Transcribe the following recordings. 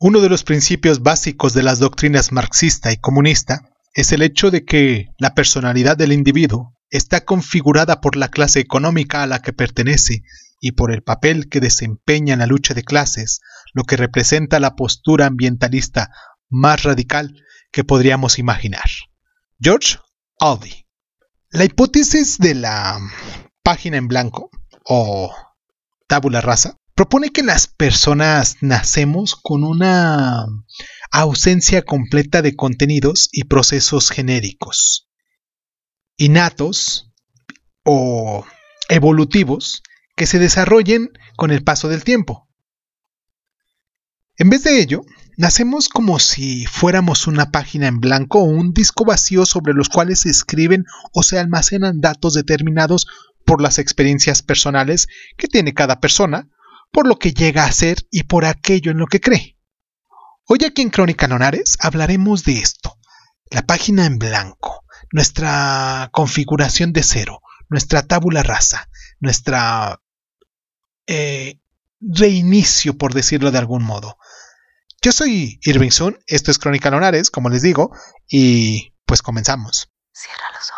Uno de los principios básicos de las doctrinas marxista y comunista es el hecho de que la personalidad del individuo está configurada por la clase económica a la que pertenece y por el papel que desempeña en la lucha de clases, lo que representa la postura ambientalista más radical que podríamos imaginar. George Aldi. La hipótesis de la página en blanco o tabula rasa propone que las personas nacemos con una ausencia completa de contenidos y procesos genéricos, innatos o evolutivos que se desarrollen con el paso del tiempo. En vez de ello, nacemos como si fuéramos una página en blanco o un disco vacío sobre los cuales se escriben o se almacenan datos determinados por las experiencias personales que tiene cada persona por lo que llega a ser y por aquello en lo que cree. Hoy aquí en Crónica Nonares hablaremos de esto, la página en blanco, nuestra configuración de cero, nuestra tabula rasa, nuestra eh, reinicio, por decirlo de algún modo. Yo soy Irving Sun, esto es Crónica Nonares, como les digo, y pues comenzamos. Cierra los ojos.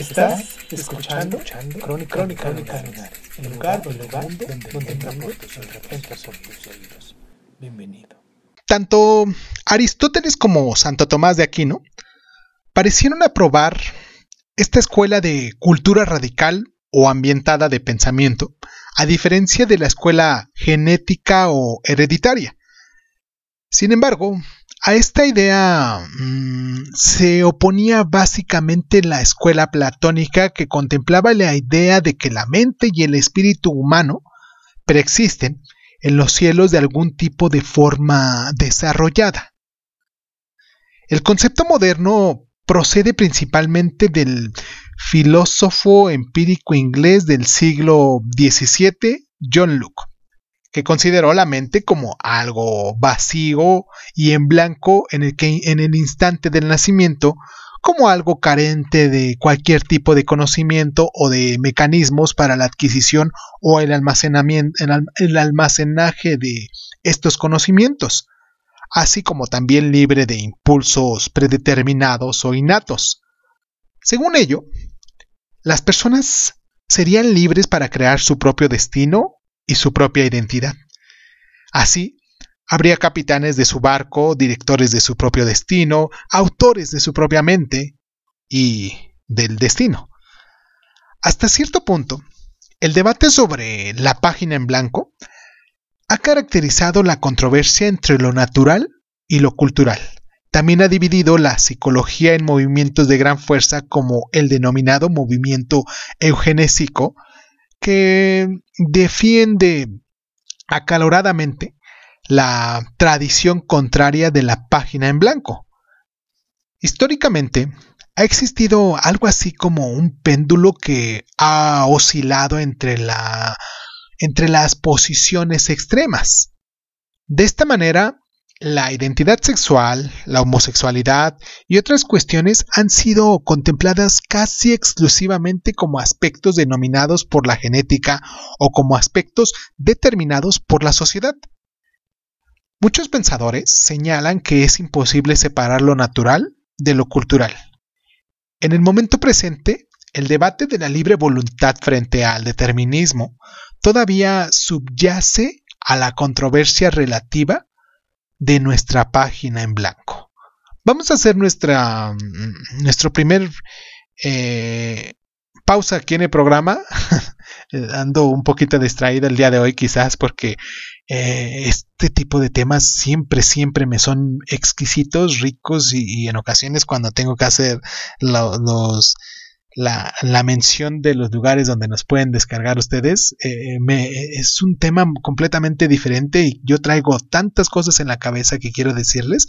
Estás escuchando, Crónica, Crónica, Crónica el lugar, el lugar donde, donde, donde por tus oídos. Bienvenido. Tanto Aristóteles como Santo Tomás de Aquino parecieron aprobar esta escuela de cultura radical o ambientada de pensamiento, a diferencia de la escuela genética o hereditaria. Sin embargo, a esta idea mm, se oponía básicamente la escuela platónica que contemplaba la idea de que la mente y el espíritu humano preexisten en los cielos de algún tipo de forma desarrollada. El concepto moderno procede principalmente del filósofo empírico inglés del siglo XVII, John Locke que consideró la mente como algo vacío y en blanco en el que en el instante del nacimiento como algo carente de cualquier tipo de conocimiento o de mecanismos para la adquisición o el almacenamiento el almacenaje de estos conocimientos, así como también libre de impulsos predeterminados o innatos. Según ello, las personas serían libres para crear su propio destino y su propia identidad. Así, habría capitanes de su barco, directores de su propio destino, autores de su propia mente y del destino. Hasta cierto punto, el debate sobre la página en blanco ha caracterizado la controversia entre lo natural y lo cultural. También ha dividido la psicología en movimientos de gran fuerza como el denominado movimiento eugenésico, que defiende acaloradamente la tradición contraria de la página en blanco. Históricamente, ha existido algo así como un péndulo que ha oscilado entre, la, entre las posiciones extremas. De esta manera, la identidad sexual, la homosexualidad y otras cuestiones han sido contempladas casi exclusivamente como aspectos denominados por la genética o como aspectos determinados por la sociedad. Muchos pensadores señalan que es imposible separar lo natural de lo cultural. En el momento presente, el debate de la libre voluntad frente al determinismo todavía subyace a la controversia relativa de nuestra página en blanco. Vamos a hacer nuestra, mm, nuestro primer eh, pausa aquí en el programa. Ando un poquito distraída el día de hoy quizás porque eh, este tipo de temas siempre, siempre me son exquisitos, ricos y, en ocasiones cuando tengo que hacer los la, la, mención de los lugares donde nos pueden descargar ustedes. Eh, me, es un tema completamente diferente y yo traigo tantas cosas en la cabeza que quiero decirles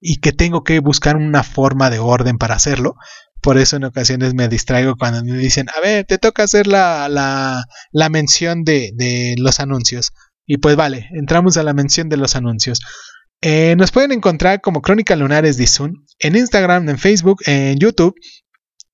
y que tengo que buscar una forma de orden para hacerlo. Por eso en ocasiones me distraigo cuando me dicen, a ver, te toca hacer la, la, la mención de, de los anuncios. Y pues vale, entramos a la mención de los anuncios. Eh, nos pueden encontrar como Crónica Lunares Zoom en Instagram, en Facebook, en YouTube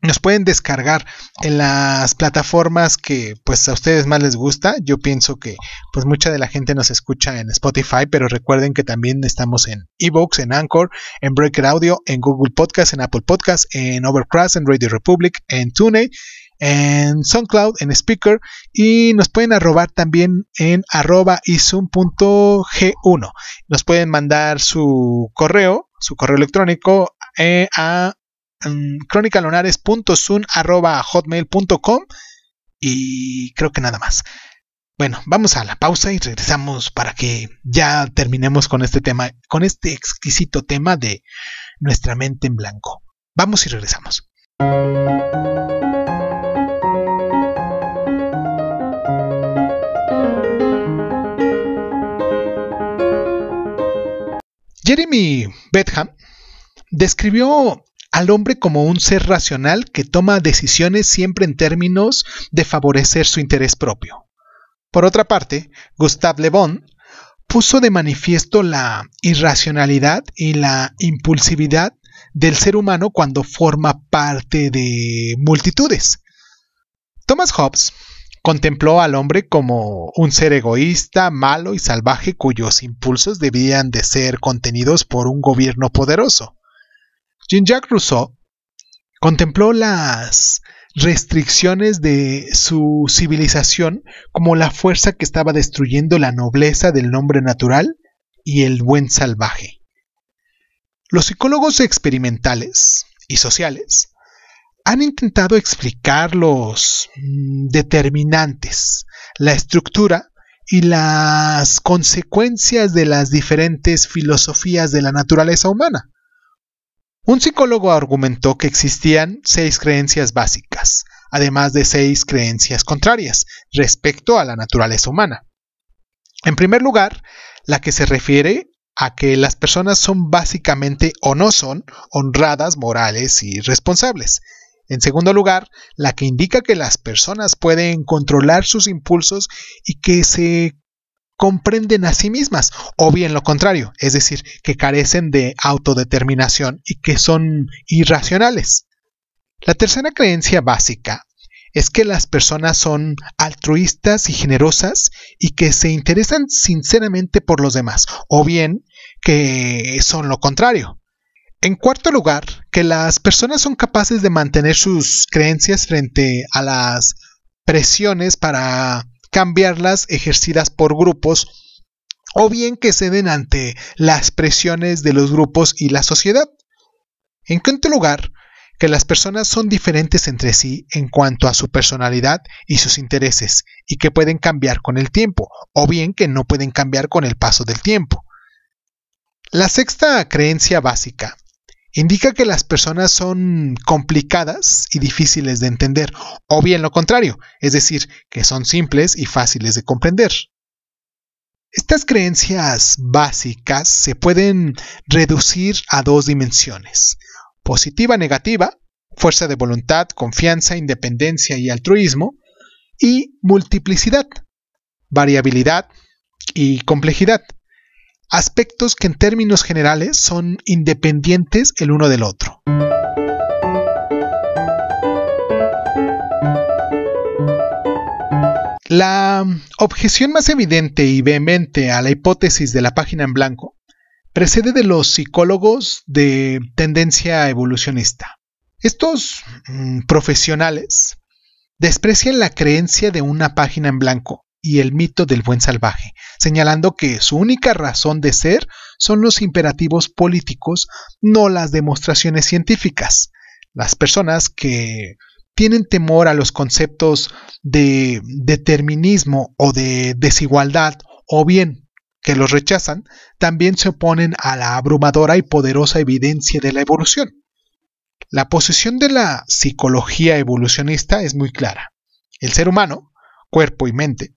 nos pueden descargar en las plataformas que pues a ustedes más les gusta. Yo pienso que pues mucha de la gente nos escucha en Spotify, pero recuerden que también estamos en Evox, en Anchor, en Breaker Audio, en Google Podcast, en Apple Podcast, en Overcast, en Radio Republic, en TuneIn, en SoundCloud, en Speaker y nos pueden arrobar también en arroba isum.g1. Nos pueden mandar su correo, su correo electrónico eh, a hotmail.com y creo que nada más. Bueno, vamos a la pausa y regresamos para que ya terminemos con este tema, con este exquisito tema de nuestra mente en blanco. Vamos y regresamos. Jeremy Betham describió al hombre como un ser racional que toma decisiones siempre en términos de favorecer su interés propio. Por otra parte, Gustave Le Bon puso de manifiesto la irracionalidad y la impulsividad del ser humano cuando forma parte de multitudes. Thomas Hobbes contempló al hombre como un ser egoísta, malo y salvaje cuyos impulsos debían de ser contenidos por un gobierno poderoso. Jean-Jacques Rousseau contempló las restricciones de su civilización como la fuerza que estaba destruyendo la nobleza del nombre natural y el buen salvaje. Los psicólogos experimentales y sociales han intentado explicar los mm, determinantes, la estructura y las consecuencias de las diferentes filosofías de la naturaleza humana. Un psicólogo argumentó que existían seis creencias básicas, además de seis creencias contrarias respecto a la naturaleza humana. En primer lugar, la que se refiere a que las personas son básicamente o no son honradas, morales y responsables. En segundo lugar, la que indica que las personas pueden controlar sus impulsos y que se comprenden a sí mismas, o bien lo contrario, es decir, que carecen de autodeterminación y que son irracionales. La tercera creencia básica es que las personas son altruistas y generosas y que se interesan sinceramente por los demás, o bien que son lo contrario. En cuarto lugar, que las personas son capaces de mantener sus creencias frente a las presiones para cambiarlas ejercidas por grupos o bien que ceden ante las presiones de los grupos y la sociedad. En quinto lugar, que las personas son diferentes entre sí en cuanto a su personalidad y sus intereses y que pueden cambiar con el tiempo, o bien que no pueden cambiar con el paso del tiempo. La sexta creencia básica indica que las personas son complicadas y difíciles de entender, o bien lo contrario, es decir, que son simples y fáciles de comprender. Estas creencias básicas se pueden reducir a dos dimensiones, positiva-negativa, fuerza de voluntad, confianza, independencia y altruismo, y multiplicidad, variabilidad y complejidad aspectos que en términos generales son independientes el uno del otro. La objeción más evidente y vehemente a la hipótesis de la página en blanco precede de los psicólogos de tendencia evolucionista. Estos mm, profesionales desprecian la creencia de una página en blanco y el mito del buen salvaje, señalando que su única razón de ser son los imperativos políticos, no las demostraciones científicas. Las personas que tienen temor a los conceptos de determinismo o de desigualdad, o bien que los rechazan, también se oponen a la abrumadora y poderosa evidencia de la evolución. La posición de la psicología evolucionista es muy clara. El ser humano, cuerpo y mente,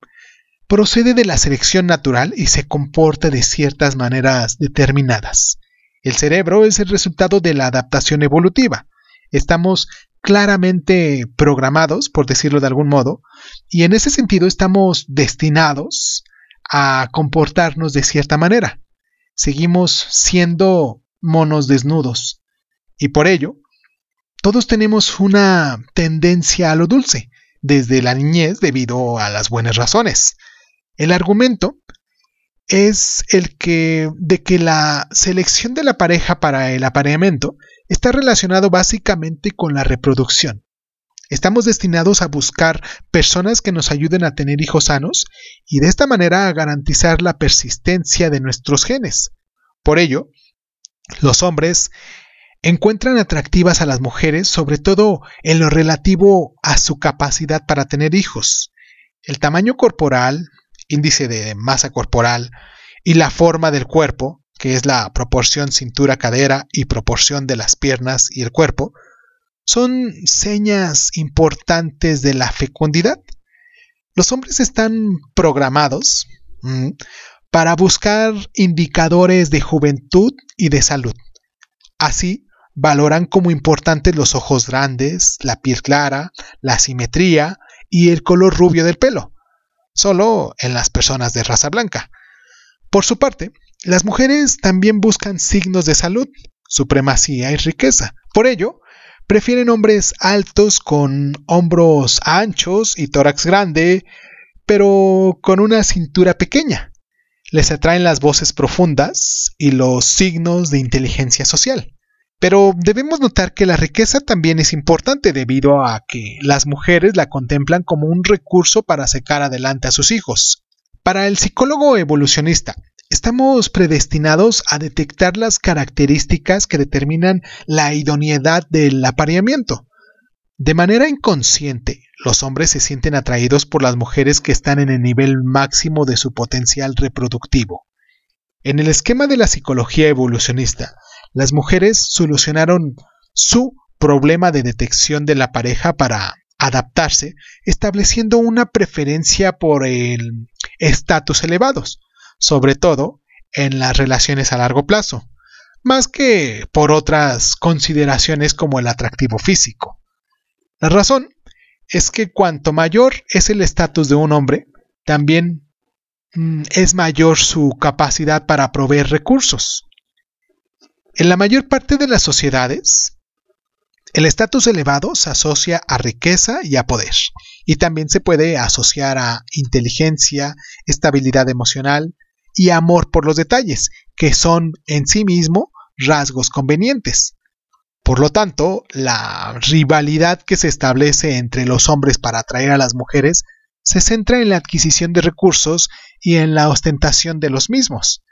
procede de la selección natural y se comporta de ciertas maneras determinadas. El cerebro es el resultado de la adaptación evolutiva. Estamos claramente programados, por decirlo de algún modo, y en ese sentido estamos destinados a comportarnos de cierta manera. Seguimos siendo monos desnudos. Y por ello, todos tenemos una tendencia a lo dulce, desde la niñez debido a las buenas razones. El argumento es el que de que la selección de la pareja para el apareamiento está relacionado básicamente con la reproducción. Estamos destinados a buscar personas que nos ayuden a tener hijos sanos y de esta manera a garantizar la persistencia de nuestros genes. Por ello, los hombres encuentran atractivas a las mujeres sobre todo en lo relativo a su capacidad para tener hijos. El tamaño corporal, índice de masa corporal y la forma del cuerpo, que es la proporción cintura-cadera y proporción de las piernas y el cuerpo, son señas importantes de la fecundidad. Los hombres están programados mm, para buscar indicadores de juventud y de salud. Así, valoran como importantes los ojos grandes, la piel clara, la simetría y el color rubio del pelo, solo en las personas de raza blanca. Por su parte, las mujeres también buscan signos de salud, supremacía y riqueza. Por ello, prefieren hombres altos con hombros anchos y tórax grande, pero con una cintura pequeña. Les atraen las voces profundas y los signos de inteligencia social. Pero debemos notar que la riqueza también es importante debido a que las mujeres la contemplan como un recurso para sacar adelante a sus hijos. Para el psicólogo evolucionista, estamos predestinados a detectar las características que determinan la idoneidad del apareamiento. De manera inconsciente, los hombres se sienten atraídos por las mujeres que están en el nivel máximo de su potencial reproductivo. En el esquema de la psicología evolucionista, las mujeres solucionaron su problema de detección de la pareja para adaptarse, estableciendo una preferencia por el estatus elevados, sobre todo en las relaciones a largo plazo, más que por otras consideraciones como el atractivo físico. La razón es que cuanto mayor es el estatus de un hombre, también mm, es mayor su capacidad para proveer recursos. En la mayor parte de las sociedades, el estatus elevado se asocia a riqueza y a poder, y también se puede asociar a inteligencia, estabilidad emocional y amor por los detalles, que son en sí mismo rasgos convenientes. Por lo tanto, la rivalidad que se establece entre los hombres para atraer a las mujeres se centra en la adquisición de recursos y en la ostentación de los mismos.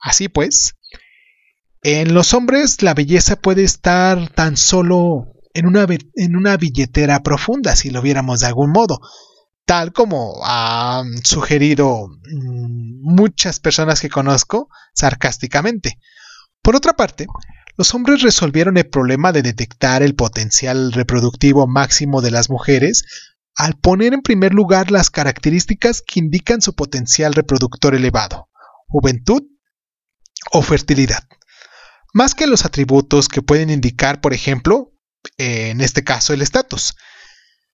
Así pues, en los hombres la belleza puede estar tan solo en una, en una billetera profunda, si lo viéramos de algún modo, tal como han sugerido mm, muchas personas que conozco sarcásticamente. Por otra parte, los hombres resolvieron el problema de detectar el potencial reproductivo máximo de las mujeres al poner en primer lugar las características que indican su potencial reproductor elevado, juventud o fertilidad más que los atributos que pueden indicar, por ejemplo, en este caso el estatus.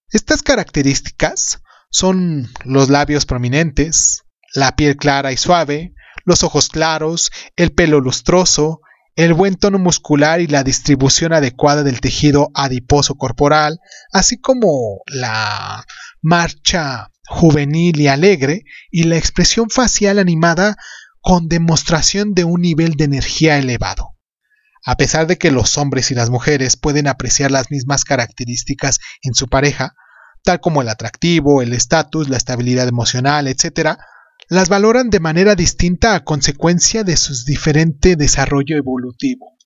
Estas características son los labios prominentes, la piel clara y suave, los ojos claros, el pelo lustroso, el buen tono muscular y la distribución adecuada del tejido adiposo corporal, así como la marcha juvenil y alegre y la expresión facial animada con demostración de un nivel de energía elevado. A pesar de que los hombres y las mujeres pueden apreciar las mismas características en su pareja, tal como el atractivo, el estatus, la estabilidad emocional, etc., las valoran de manera distinta a consecuencia de su diferente desarrollo evolutivo.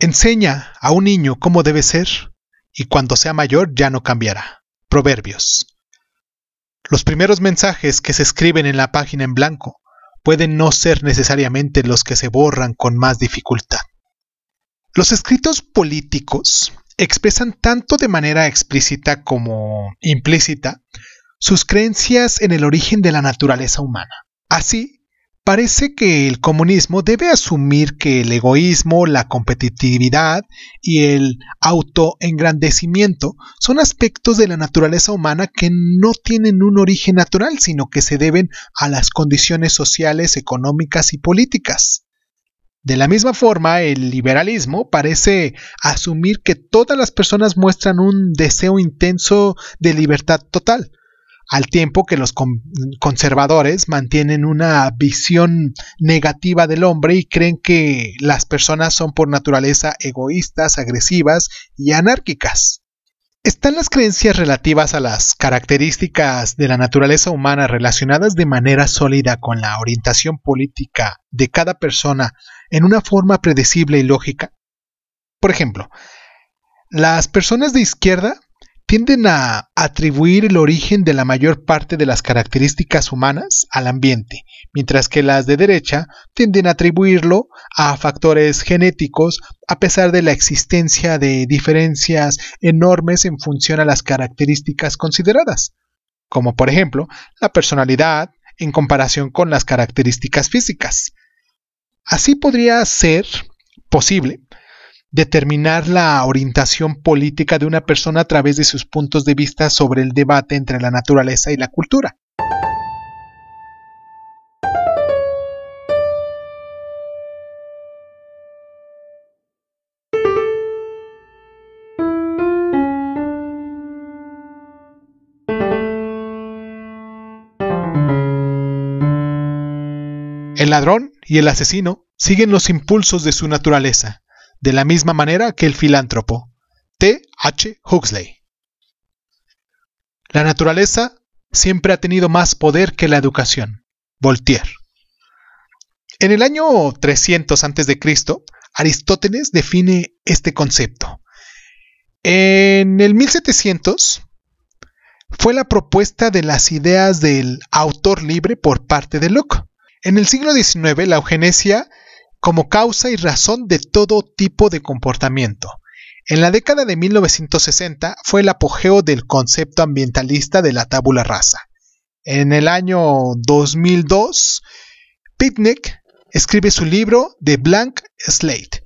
Enseña a un niño cómo debe ser y cuando sea mayor ya no cambiará. Proverbios Los primeros mensajes que se escriben en la página en blanco pueden no ser necesariamente los que se borran con más dificultad. Los escritos políticos expresan tanto de manera explícita como implícita sus creencias en el origen de la naturaleza humana. Así, Parece que el comunismo debe asumir que el egoísmo, la competitividad y el autoengrandecimiento son aspectos de la naturaleza humana que no tienen un origen natural, sino que se deben a las condiciones sociales, económicas y políticas. De la misma forma, el liberalismo parece asumir que todas las personas muestran un deseo intenso de libertad total, al tiempo que los conservadores mantienen una visión negativa del hombre y creen que las personas son por naturaleza egoístas, agresivas y anárquicas. Están las creencias relativas a las características de la naturaleza humana relacionadas de manera sólida con la orientación política de cada persona en una forma predecible y lógica. Por ejemplo, las personas de izquierda tienden a atribuir el origen de la mayor parte de las características humanas al ambiente, mientras que las de derecha tienden a atribuirlo a factores genéticos a pesar de la existencia de diferencias enormes en función a las características consideradas, como por ejemplo la personalidad en comparación con las características físicas. Así podría ser posible determinar la orientación política de una persona a través de sus puntos de vista sobre el debate entre la naturaleza y la cultura. El ladrón y el asesino siguen los impulsos de su naturaleza de la misma manera que el filántropo. T. H. Huxley. La naturaleza siempre ha tenido más poder que la educación. Voltaire. En el año 300 a.C., Aristóteles define este concepto. En el 1700 fue la propuesta de las ideas del autor libre por parte de Locke. En el siglo XIX, la eugenesia como causa y razón de todo tipo de comportamiento. En la década de 1960 fue el apogeo del concepto ambientalista de la tabula rasa. En el año 2002, Picnic escribe su libro The Blank Slate.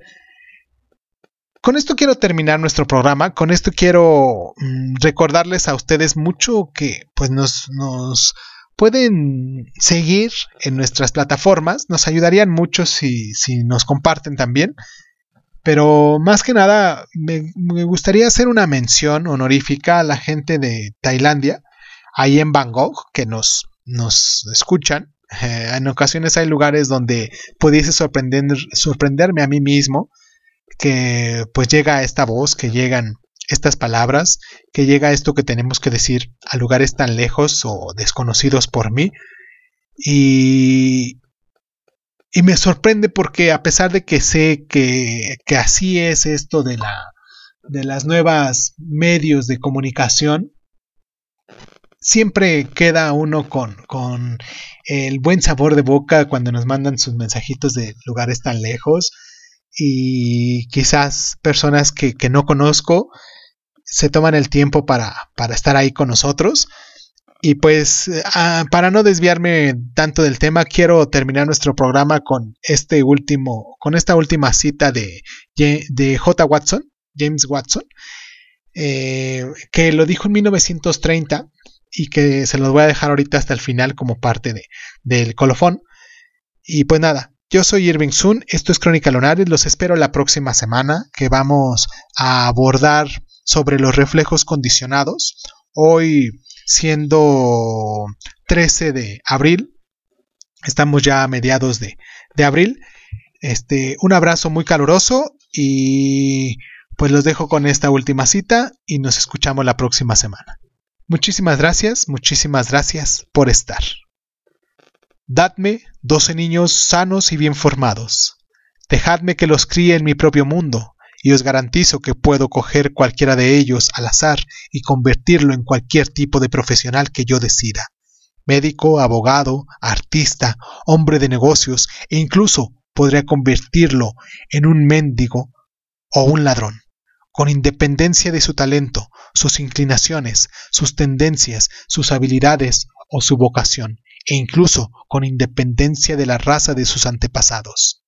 Con esto quiero terminar nuestro programa, con esto quiero mm, recordarles a ustedes mucho que pues nos, nos pueden seguir en nuestras plataformas. Nos ayudarían mucho si, nos comparten también. Pero más que nada, me, gustaría hacer una mención honorífica a la gente de Tailandia, ahí en Bangkok, que nos, nos escuchan. Eh, en ocasiones hay lugares donde pudiese sorprender, sorprenderme a mí mismo que pues llega esta voz, que llegan estas palabras, que llega esto que tenemos que decir a lugares tan lejos o desconocidos por mí. Y, y me sorprende porque a pesar de que sé que, que así es esto de, la, de las nuevas medios de comunicación, siempre queda uno con, con el buen sabor de boca cuando nos mandan sus mensajitos de lugares tan lejos y quizás personas que, que no conozco se toman el tiempo para, para estar ahí con nosotros. Y pues ah, para no desviarme tanto del tema, quiero terminar nuestro programa con este último, con esta última cita de, de J. Watson, James Watson, eh, que lo dijo en 1930 y que se los voy a dejar ahorita hasta el final como parte de, del colofón. Y pues nada, yo soy Irving Sun, esto es Crónica Lunares, los espero la próxima semana que vamos a abordar sobre los reflejos condicionados. Hoy siendo 13 de abril, estamos ya a mediados de, de abril. Este, un abrazo muy caluroso y pues los dejo con esta última cita y nos escuchamos la próxima semana. Muchísimas gracias, muchísimas gracias por estar. Dadme doce niños sanos y bien formados. Dejadme que los críe en mi propio mundo y os garantizo que puedo coger cualquiera de ellos al azar y convertirlo en cualquier tipo de profesional que yo decida. Médico, abogado, artista, hombre de negocios e incluso podría convertirlo en un mendigo o un ladrón, con independencia de su talento, sus inclinaciones, sus tendencias, sus habilidades o su vocación, e incluso con independencia de la raza de sus antepasados.